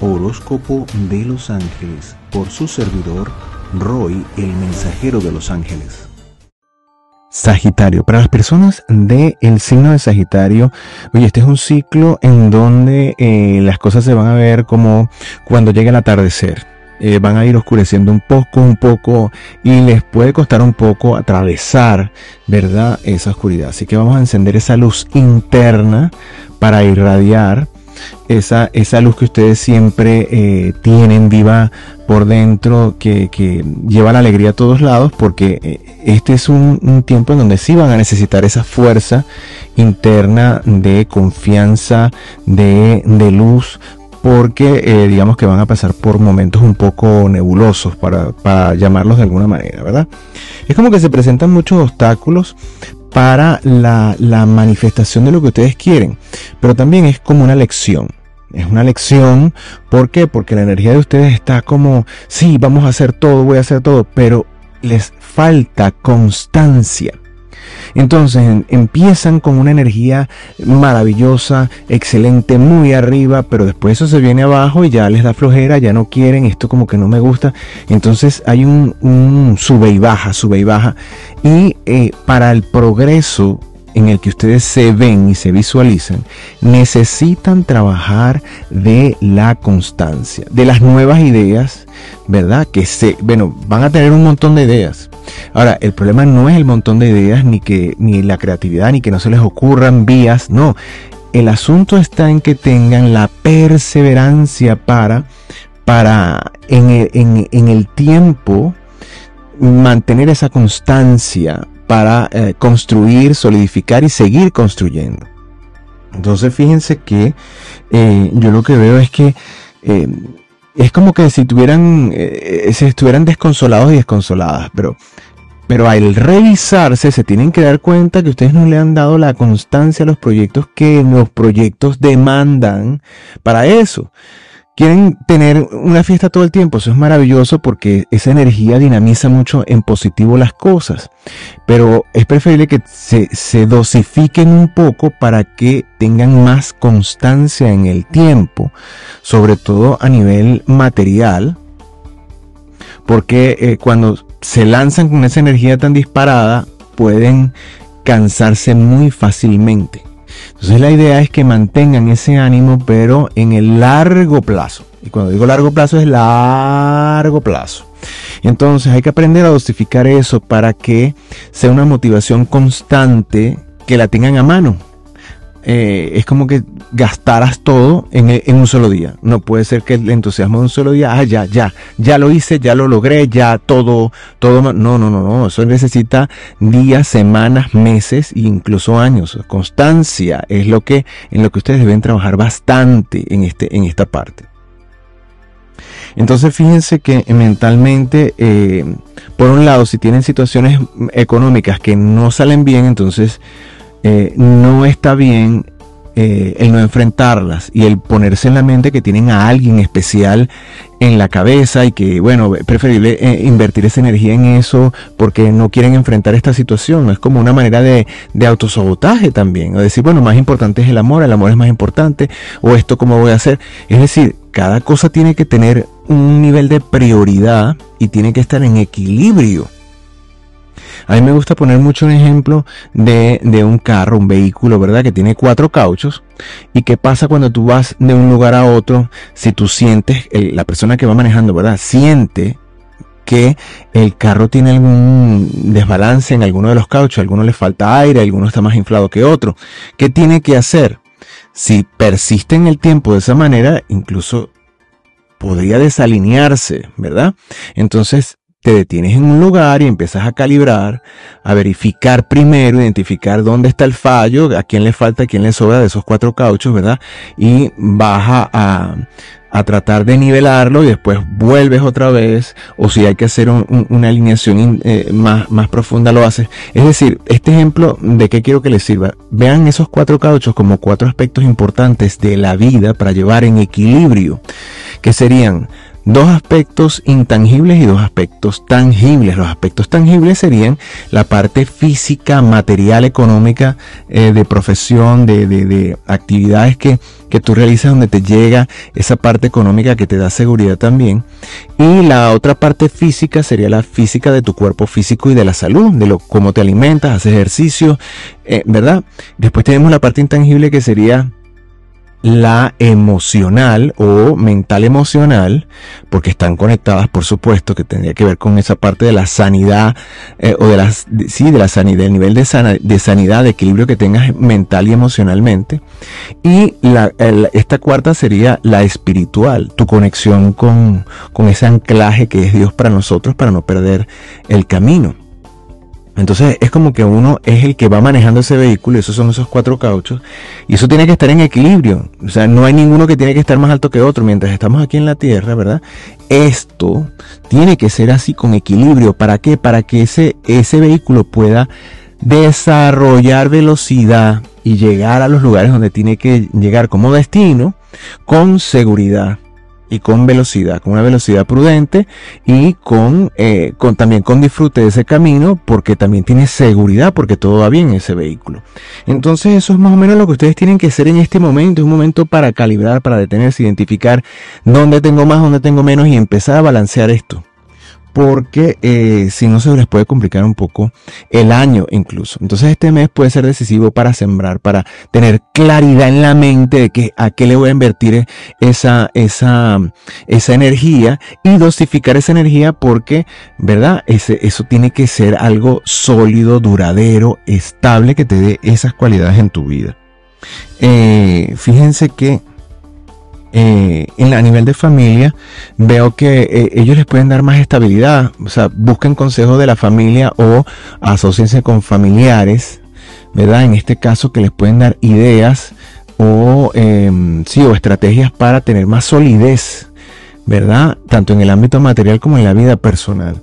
Horóscopo de los Ángeles por su servidor Roy, el mensajero de los ángeles. Sagitario, para las personas del el signo de Sagitario, oye, este es un ciclo en donde eh, las cosas se van a ver como cuando llegue el atardecer. Eh, van a ir oscureciendo un poco, un poco, y les puede costar un poco atravesar, ¿verdad? Esa oscuridad. Así que vamos a encender esa luz interna para irradiar esa, esa luz que ustedes siempre eh, tienen viva por dentro, que, lleva la alegría a todos lados, porque eh, este es un, tiempo en donde sí van a necesitar esa fuerza interna de confianza, de, luz, porque eh, digamos que van a pasar por momentos un poco nebulosos, para, para llamarlos de alguna manera, ¿verdad? Es como que se presentan muchos obstáculos, para la, la, manifestación de lo que ustedes quieren, pero también es como una lección. Es una lección, ¿por qué? Porque la energía de ustedes está como, sí, vamos a hacer todo, voy a hacer todo, pero les falta constancia. Entonces empiezan con una energía maravillosa, excelente, muy arriba, pero después eso se viene abajo y ya les da flojera, ya no quieren, esto como que no me gusta. Entonces hay un, sube y baja, sube y baja. Y eh, para el progreso en el que ustedes se ven y se visualizan, necesitan trabajar de la constancia, de las nuevas ideas, ¿verdad? Que se, bueno, van a tener un montón de ideas. Ahora, el problema no es el montón de ideas, ni que, ni la creatividad, ni que no se les ocurran vías, no. El asunto está en que tengan la perseverancia para, para en en el tiempo, mantener esa constancia, para eh, construir, solidificar y seguir construyendo. Entonces fíjense que eh, yo lo que veo es que eh, es como que si tuvieran, se estuvieran desconsolados y desconsoladas, pero, pero al revisarse se tienen que dar cuenta que ustedes no le han dado la constancia a los proyectos que los proyectos demandan para eso quieren tener una fiesta todo el tiempo, eso es maravilloso porque esa energía dinamiza mucho en positivo las cosas, pero es preferible que se, dosifiquen un poco para que tengan más constancia en el tiempo, sobre todo a nivel material, porque eh, cuando se lanzan con esa energía tan disparada, pueden cansarse muy fácilmente. Entonces la idea es que mantengan ese ánimo, pero en el largo plazo. Y cuando digo largo plazo es largo plazo. Entonces hay que aprender a dosificar eso para que sea una motivación constante que la tengan a mano. Eh, es como que gastaras todo en, un solo día. No puede ser que el entusiasmo de un solo día, ah, ya, ya, ya lo hice, ya lo logré, ya todo, todo. No, no, no, no. Eso necesita días, semanas, meses e incluso años. Constancia es lo que, en lo que ustedes deben trabajar bastante en, este, en esta parte. Entonces fíjense que mentalmente, eh, por un lado, si tienen situaciones económicas que no salen bien, entonces eh, no está bien eh, el no enfrentarlas y el ponerse en la mente que tienen a alguien especial en la cabeza y que, bueno, preferible eh, invertir esa energía en eso porque no quieren enfrentar esta situación. Es como una manera de, de autosabotaje también. O decir, bueno, más importante es el amor, el amor es más importante, o esto cómo voy a hacer. Es decir, cada cosa tiene que tener un nivel de prioridad y tiene que estar en equilibrio. A mí me gusta poner mucho un ejemplo de, un carro, un vehículo, ¿verdad? Que tiene cuatro cauchos. ¿Y qué pasa cuando tú vas de un lugar a otro? Si tú sientes, la persona que va manejando, ¿verdad? Siente que el carro tiene algún desbalance en alguno de los cauchos, a alguno le falta aire, alguno está más inflado que otro. ¿Qué tiene que hacer? Si persiste en el tiempo de esa manera, incluso podría desalinearse, ¿verdad? Entonces, te detienes en un lugar y empiezas a calibrar, a verificar primero, identificar dónde está el fallo, a quién le falta, a quién le sobra de esos cuatro cauchos, ¿verdad? Y vas a, tratar de nivelarlo y después vuelves otra vez, o si hay que hacer una alineación eh, más, más profunda, lo haces. Es decir, este ejemplo de qué quiero que les sirva. Vean esos cuatro cauchos como cuatro aspectos importantes de la vida para llevar en equilibrio, que serían dos aspectos intangibles y dos aspectos tangibles. Los aspectos tangibles serían la parte física, material, económica, eh, de profesión, de, actividades que que tú realizas donde te llega esa parte económica que te da seguridad también. Y la otra parte física sería la física de tu cuerpo físico y de la salud, de lo cómo te alimentas, haces ejercicio, eh, ¿verdad? Después tenemos la parte intangible que sería la emocional o mental emocional, porque están conectadas, por supuesto, que tendría que ver con esa parte de la sanidad, eh, o de las, sí, de la sanidad, el nivel de, de sanidad, de equilibrio que tengas mental y emocionalmente. Y la, esta cuarta sería la espiritual, tu conexión con, con ese anclaje que es Dios para nosotros, para no perder el camino. Entonces es como que uno es el que va manejando ese vehículo, y esos son esos cuatro cauchos, y eso tiene que estar en equilibrio. O sea, no hay ninguno que tiene que estar más alto que otro mientras estamos aquí en la Tierra, ¿verdad? Esto tiene que ser así con equilibrio. ¿Para qué? Para que ese, ese vehículo pueda desarrollar velocidad y llegar a los lugares donde tiene que llegar como destino con seguridad y con velocidad, con una velocidad prudente y con, eh, con también con disfrute de ese camino porque también tiene seguridad porque todo va bien en ese vehículo. Entonces eso es más o menos lo que ustedes tienen que hacer en este momento, es un momento para calibrar, para detenerse, identificar dónde tengo más, dónde tengo menos y empezar a balancear esto porque eh, si no se les puede complicar un poco el año incluso. Entonces este mes puede ser decisivo para sembrar, para tener claridad en la mente de que a qué le voy a invertir esa, esa, esa energía y dosificar esa energía porque, ¿verdad? Ese, eso tiene que ser algo sólido, duradero, estable, que te dé esas cualidades en tu vida. Eh, fíjense que eh, en, a nivel de familia, veo que eh, ellos les pueden dar más estabilidad. O sea, busquen consejo de la familia o asociense con familiares, ¿verdad? En este caso, que les pueden dar ideas o, em, sí, o estrategias para tener más solidez, ¿verdad? Tanto en el ámbito material como en la vida personal.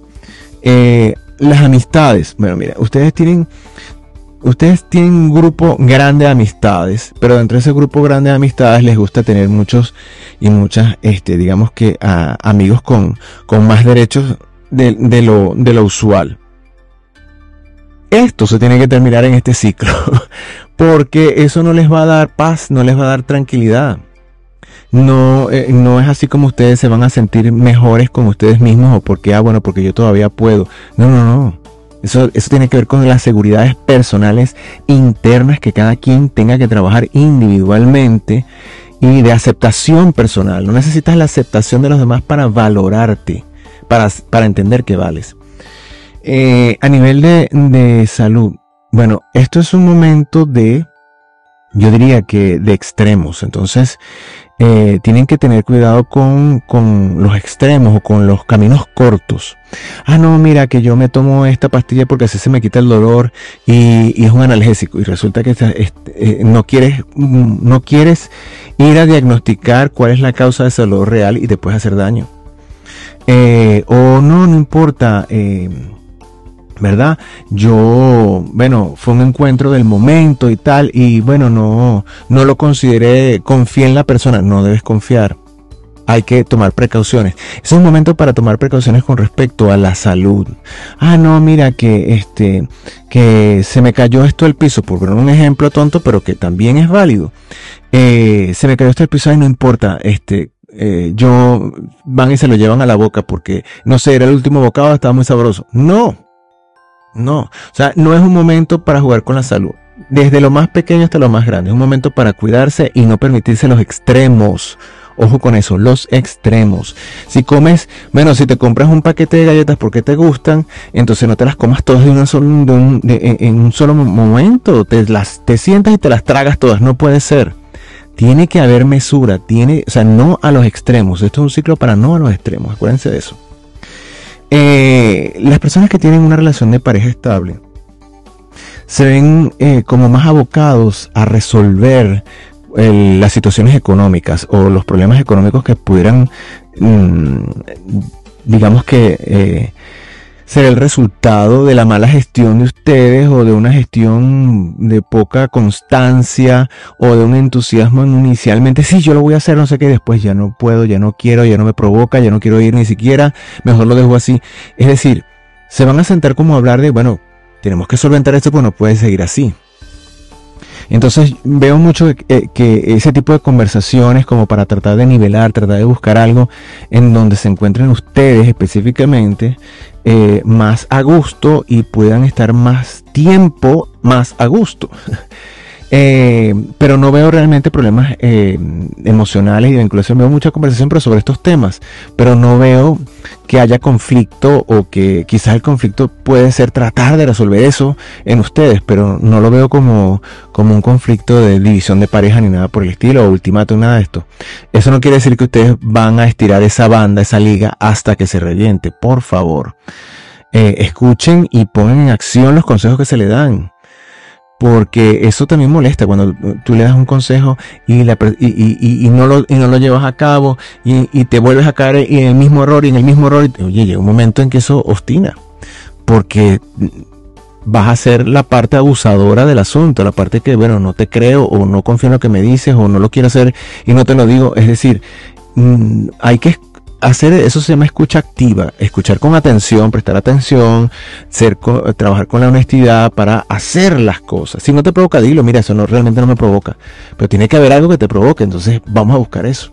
Eh, las amistades. Bueno, mira, ustedes tienen ustedes tienen un grupo grande de amistades, pero dentro de ese grupo grande de amistades les gusta tener muchos y muchas, este, digamos que amigos con, con más derechos de, lo, de lo usual. Esto se tiene que terminar en este ciclo, porque eso no les va a dar paz, no les va a dar tranquilidad. No, eh, no es así como ustedes se van a sentir mejores con ustedes mismos o porque, ah, bueno, porque yo todavía puedo. No, no, no. Eso, tiene que ver con las seguridades personales internas que cada quien tenga que trabajar individualmente y de aceptación personal. No necesitas la aceptación de los demás para valorarte, para, para entender que vales. Eh, a nivel de, de salud, bueno, esto es un momento de, yo diría que de extremos. Entonces, eh, tienen que tener cuidado con, con, los extremos o con los caminos cortos. Ah, no, mira que yo me tomo esta pastilla porque así se me quita el dolor y, es un analgésico y resulta que eh, no, quieres, mm, no quieres ir a diagnosticar cuál es la causa de ese dolor real y puedes hacer daño. Eh, o no, no importa. Eh, ¿verdad? Yo, bueno, fue un encuentro del momento y tal, y bueno, no, no lo consideré, confié en la persona, no debes confiar. Hay que tomar precauciones. Es un momento para tomar precauciones con respecto a la salud. Ah, no, mira que este, que se me cayó esto al piso, por poner un ejemplo tonto, pero que también es válido. Eh, se me cayó esto al piso, y no importa, este, eh, yo van y se lo llevan a la boca porque no sé, era el último bocado, estaba muy sabroso. No, no, o sea, no es un momento para jugar con la salud. Desde lo más pequeño hasta lo más grande. Es un momento para cuidarse y no permitirse los extremos. Ojo con eso, los extremos. Si comes, bueno, si te compras un paquete de galletas porque te gustan, entonces no te las comas todas de una en un solo momento. Te, las, te sientas y te las tragas todas. No puede ser. Tiene que haber mesura. Tiene, o sea, no a los extremos. Esto es un ciclo para no a los extremos. Acuérdense de eso. Eh, las personas que tienen una relación de pareja estable se ven eh, como más abocados a resolver las situaciones económicas o los problemas económicos que pudieran, mm, digamos que, eh, ser el resultado de la mala gestión de ustedes o de una gestión de poca constancia o de un entusiasmo inicialmente, sí, yo lo voy a hacer, no sé qué, después ya no puedo, ya no quiero, ya no me provoca, ya no quiero ir ni siquiera, mejor lo dejo así. Es decir, se van a sentar como a hablar de, bueno, tenemos que solventar esto, pues no puede seguir así. Entonces veo mucho que, ese tipo de conversaciones como para tratar de nivelar, tratar de buscar algo en donde se encuentren ustedes específicamente eh, más a gusto y puedan estar más tiempo más a gusto. Eh, pero no veo realmente problemas eh, emocionales y de vinculación. Veo mucha conversación pero sobre estos temas, pero no veo que haya conflicto o que quizás el conflicto puede ser tratar de resolver eso en ustedes, pero no lo veo como, como un conflicto de división de pareja ni nada por el estilo o ultimátum, nada de esto. Eso no quiere decir que ustedes van a estirar esa banda, esa liga hasta que se reviente. Por favor, eh, escuchen y pongan en acción los consejos que se le dan porque eso también molesta cuando tú le das un consejo y, y, no, lo, llevas a cabo y, te vuelves a caer en el mismo error y en el mismo error. Oye, llega un momento en que eso ostina, porque vas a ser la parte abusadora del asunto, la parte que, bueno, no te creo o no confío en lo que me dices o no lo quiero hacer y no te lo digo. Es decir, mm, hay que hacer eso se llama escucha activa, escuchar con atención, prestar atención, ser, trabajar con la honestidad para hacer las cosas. Si no te provoca, dilo, mira, eso no, realmente no me provoca, pero tiene que haber algo que te provoque, entonces vamos a buscar eso.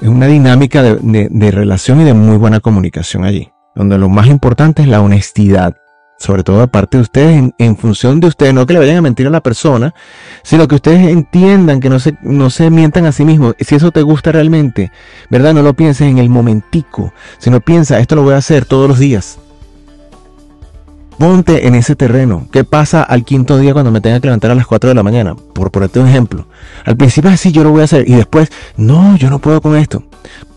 Es una dinámica de relación y de muy buena comunicación allí, donde lo más importante es la honestidad sobre todo aparte de ustedes, en, función de ustedes, no que le vayan a mentir a la persona, sino que ustedes entiendan que no se, no se mientan a sí mismos. Si eso te gusta realmente, ¿verdad? No lo pienses en el momentico, sino piensa, esto lo voy a hacer todos los días. Ponte en ese terreno. ¿Qué pasa al quinto día cuando me tenga que levantar a las 4 de la mañana? Por ponerte un ejemplo. Al principio así yo lo voy a hacer y después, no, yo no puedo con esto.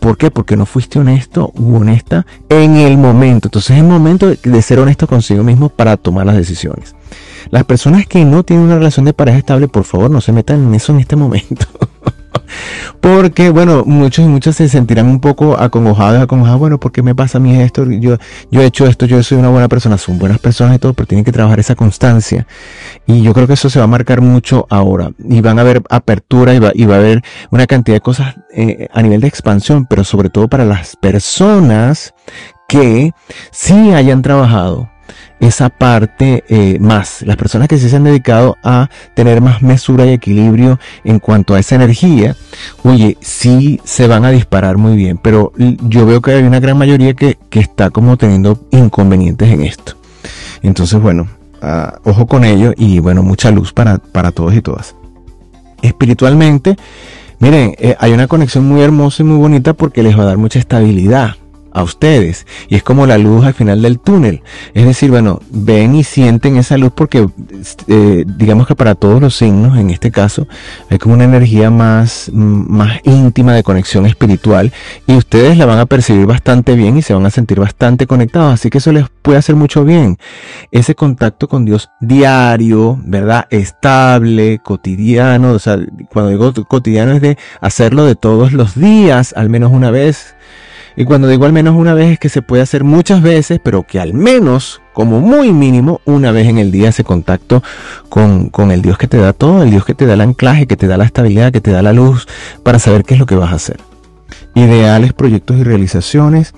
¿Por qué? Porque no fuiste honesto u honesta en el momento. Entonces es el momento de ser honesto consigo mismo para tomar las decisiones. Las personas que no tienen una relación de pareja estable, por favor, no se metan en eso en este momento. Porque, bueno, muchos y muchas se sentirán un poco acongojados, acongojados, bueno, ¿por qué me pasa a mí esto? Yo, yo he hecho esto, yo soy una buena persona, son buenas personas y todo, pero tienen que trabajar esa constancia. Y yo creo que eso se va a marcar mucho ahora. Y van a haber apertura y va, y va a haber una cantidad de cosas eh, a nivel de expansión, pero sobre todo para las personas que sí hayan trabajado esa parte eh, más. Las personas que se han dedicado a tener más mesura y equilibrio en cuanto a esa energía, oye, sí se van a disparar muy bien, pero yo veo que hay una gran mayoría que, está como teniendo inconvenientes en esto. Entonces, bueno, ah, ojo con ello y bueno, mucha luz para, para todos y todas. Espiritualmente, miren, eh, hay una conexión muy hermosa y muy bonita porque les va a dar mucha estabilidad a ustedes. Y es como la luz al final del túnel. Es decir, bueno, ven y sienten esa luz porque eh, digamos que para todos los signos, en este caso, hay como una energía más, más íntima de conexión espiritual y ustedes la van a percibir bastante bien y se van a sentir bastante conectados. Así que eso les puede hacer mucho bien. Ese contacto con Dios diario, ¿verdad? Estable, cotidiano. O sea, cuando digo cotidiano es de hacerlo de todos los días, al menos una vez y cuando digo al menos una vez es que se puede hacer muchas veces, pero que al menos, como muy mínimo, una vez en el día ese contacto con, el Dios que te da todo, el Dios que te da el anclaje, que te da la estabilidad, que te da la luz, para saber qué es lo que vas a hacer. Ideales, proyectos y realizaciones.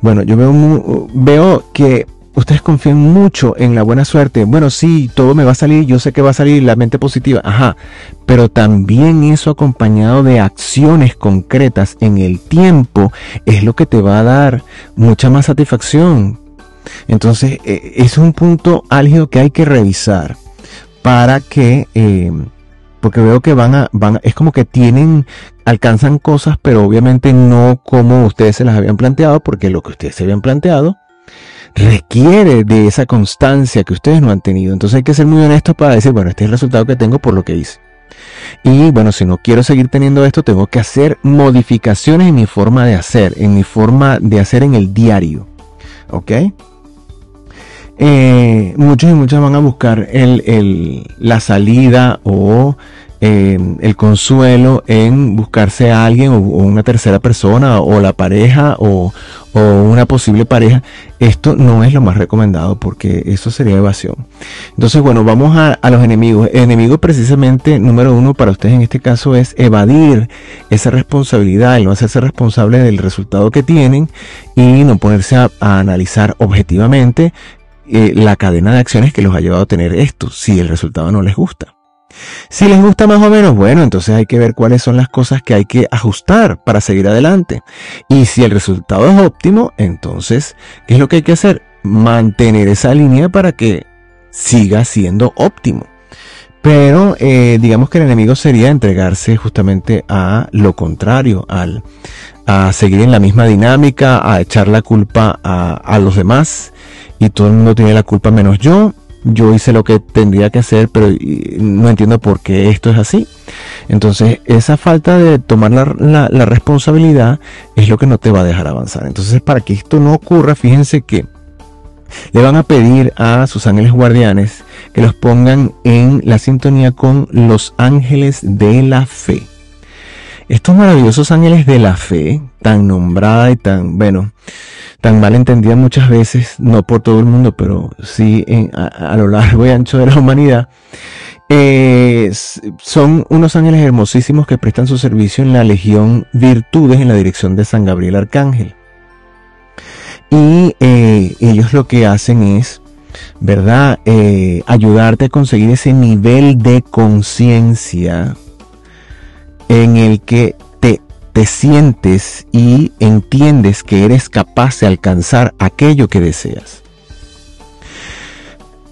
Bueno, yo veo, veo que ustedes confían mucho en la buena suerte. Bueno, sí, todo me va a salir, yo sé que va a salir la mente positiva, ajá, pero también eso acompañado de acciones concretas en el tiempo es lo que te va a dar mucha más satisfacción. Entonces, eh, es un punto álgido que hay que revisar para que, eh, porque veo que van a, van, es como que tienen, alcanzan cosas, pero obviamente no como ustedes se las habían planteado, porque lo que ustedes se habían planteado requiere de esa constancia que ustedes no han tenido. Entonces hay que ser muy honestos para decir, bueno, este es el resultado que tengo por lo que hice. Y bueno, si no quiero seguir teniendo esto, tengo que hacer modificaciones en mi forma de hacer, en mi forma de hacer en el diario. ¿Ok? Eh, muchos y muchas van a buscar el, la salida o Em, el consuelo en buscarse a alguien o, una tercera persona o la pareja o, una posible pareja, esto no es lo más recomendado porque eso sería evasión. Entonces, bueno, vamos a, a los enemigos. El enemigo precisamente número uno para ustedes en este caso es evadir esa responsabilidad, el no hacerse responsable del resultado que tienen y no ponerse a, analizar objetivamente eh, la cadena de acciones que los ha llevado a tener esto, si el resultado no les gusta. Si les gusta más o menos, bueno, entonces hay que ver cuáles son las cosas que hay que ajustar para seguir adelante. Y si el resultado es óptimo, entonces, ¿qué es lo que hay que hacer? Mantener esa línea para que siga siendo óptimo. Pero eh, digamos que el enemigo sería entregarse justamente a lo contrario, al, a seguir en la misma dinámica, a echar la culpa a, a los demás y todo el mundo tiene la culpa menos yo yo hice lo que tendría que hacer, pero no entiendo por qué esto es así. Entonces, esa falta de tomar la, responsabilidad es lo que no te va a dejar avanzar. Entonces, para que esto no ocurra, fíjense que le van a pedir a sus ángeles guardianes que los pongan en la sintonía con los ángeles de la fe. Estos maravillosos ángeles de la fe, tan nombrada y tan, bueno, tan mal entendida muchas veces, no por todo el mundo, pero sí a, lo largo y ancho de la humanidad, eh, son unos ángeles hermosísimos que prestan su servicio en la Legión Virtudes en la dirección de San Gabriel Arcángel. Y eh, ellos lo que hacen es, ¿verdad? Eh, ayudarte a conseguir ese nivel de conciencia en el que te sientes y entiendes que eres capaz de alcanzar aquello que deseas.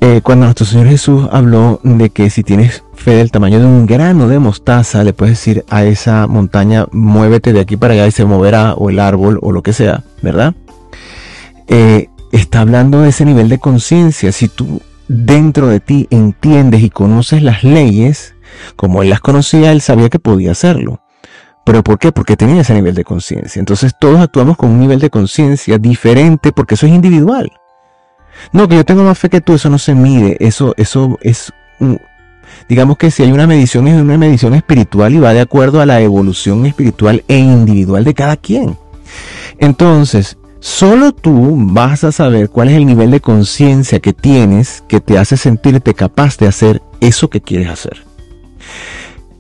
Eh, cuando nuestro Señor Jesús habló de que si tienes fe del tamaño de un grano de mostaza, le puedes decir a esa montaña, muévete de aquí para allá y se moverá, o el árbol, o lo que sea, ¿verdad? Eh, está hablando de ese nivel de conciencia. Si tú dentro de ti entiendes y conoces las leyes, como él las conocía, él sabía que podía hacerlo. ¿Pero por qué? Porque tenía ese nivel de conciencia. Entonces todos actuamos con un nivel de conciencia diferente porque eso es individual. No, que yo tengo más fe que tú, eso no se mide. Eso, eso es, digamos que si hay una medición es una medición espiritual y va de acuerdo a la evolución espiritual e individual de cada quien. Entonces, solo tú vas a saber cuál es el nivel de conciencia que tienes que te hace sentirte capaz de hacer eso que quieres hacer.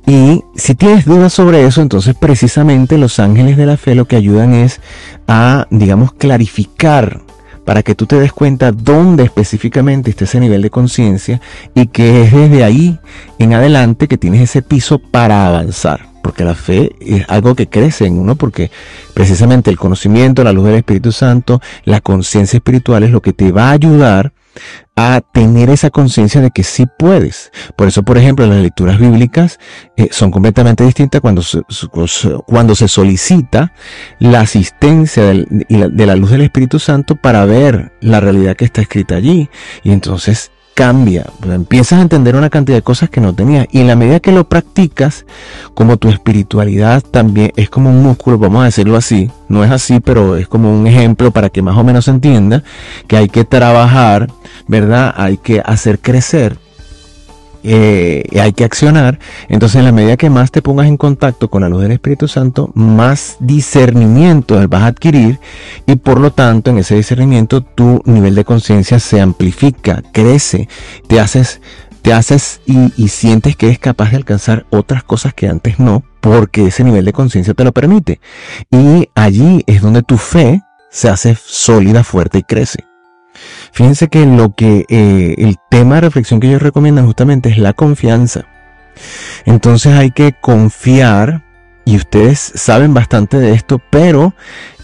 Y si tienes dudas sobre eso, entonces precisamente los ángeles de la fe lo que ayudan es a, digamos, clarificar para que tú te des cuenta dónde específicamente está ese nivel de conciencia y que es desde ahí en adelante que tienes ese piso para avanzar. Porque la fe es algo que crece en uno, porque precisamente el conocimiento, la luz del Espíritu Santo, la conciencia espiritual es lo que te va a ayudar a tener esa conciencia de que sí puedes. Por eso, por ejemplo, las lecturas bíblicas eh, son completamente distintas cuando se, cuando se solicita la asistencia de la luz del Espíritu Santo para ver la realidad que está escrita allí. Y entonces cambia, empiezas a entender una cantidad de cosas que no tenías. Y en la medida que lo practicas, como tu espiritualidad también es como un músculo, vamos a decirlo así, no es así, pero es como un ejemplo para que más o menos se entienda que hay que trabajar, ¿verdad? Hay que hacer crecer eh, hay que accionar. Entonces, en la medida que más te pongas en contacto con la luz del Espíritu Santo, más discernimiento vas a adquirir y por lo tanto, en ese discernimiento, tu nivel de conciencia se amplifica, crece, te haces, te haces y, y sientes que eres capaz de alcanzar otras cosas que antes no, porque ese nivel de conciencia te lo permite. Y allí es donde tu fe se hace sólida, fuerte y crece. Fíjense que lo que eh, el tema de reflexión que ellos recomiendan justamente es la confianza. Entonces hay que confiar, y ustedes saben bastante de esto, pero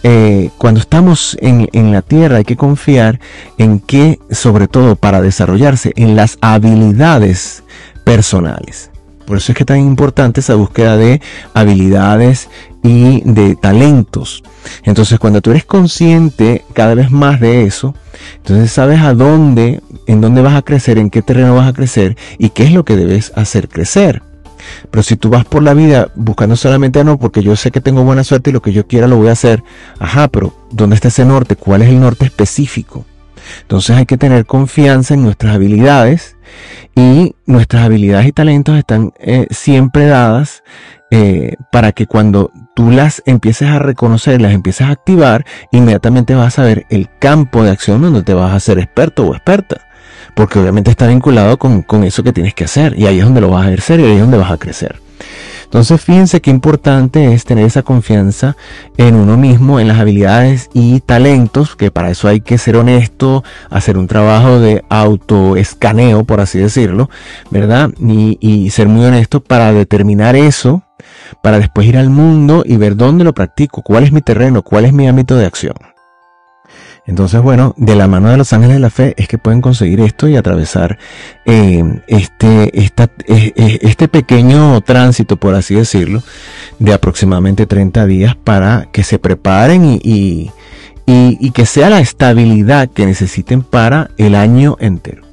eh, cuando estamos en, en, la tierra hay que confiar en que, sobre todo para desarrollarse, en las habilidades personales. Por eso es que es tan importante esa búsqueda de habilidades y de talentos. Entonces, cuando tú eres consciente cada vez más de eso, entonces sabes a dónde, en dónde vas a crecer, en qué terreno vas a crecer y qué es lo que debes hacer crecer. Pero si tú vas por la vida buscando solamente, ah, no, porque yo sé que tengo buena suerte y lo que yo quiera lo voy a hacer. Ajá, pero ¿dónde está ese norte? ¿Cuál es el norte específico? Entonces hay que tener confianza en nuestras habilidades y nuestras habilidades y talentos están eh, siempre dadas eh, para que cuando tú las empieces a reconocer, las empieces a activar, inmediatamente vas a saber el campo de acción donde te vas a ser experto o experta. Porque obviamente está vinculado con, con eso que tienes que hacer y ahí es donde lo vas a ejercer y ahí es donde vas a crecer. Entonces fíjense qué importante es tener esa confianza en uno mismo, en las habilidades y talentos, que para eso hay que ser honesto, hacer un trabajo de autoescaneo, por así decirlo, ¿verdad? Y, y ser muy honesto para determinar eso, para después ir al mundo y ver dónde lo practico, cuál es mi terreno, cuál es mi ámbito de acción. Entonces, bueno, de la mano de los ángeles de la fe es que pueden conseguir esto y atravesar eh, este, eh, eh, este pequeño tránsito, por así decirlo, de aproximadamente 30 días para que se preparen y, y que sea la estabilidad que necesiten para el año entero.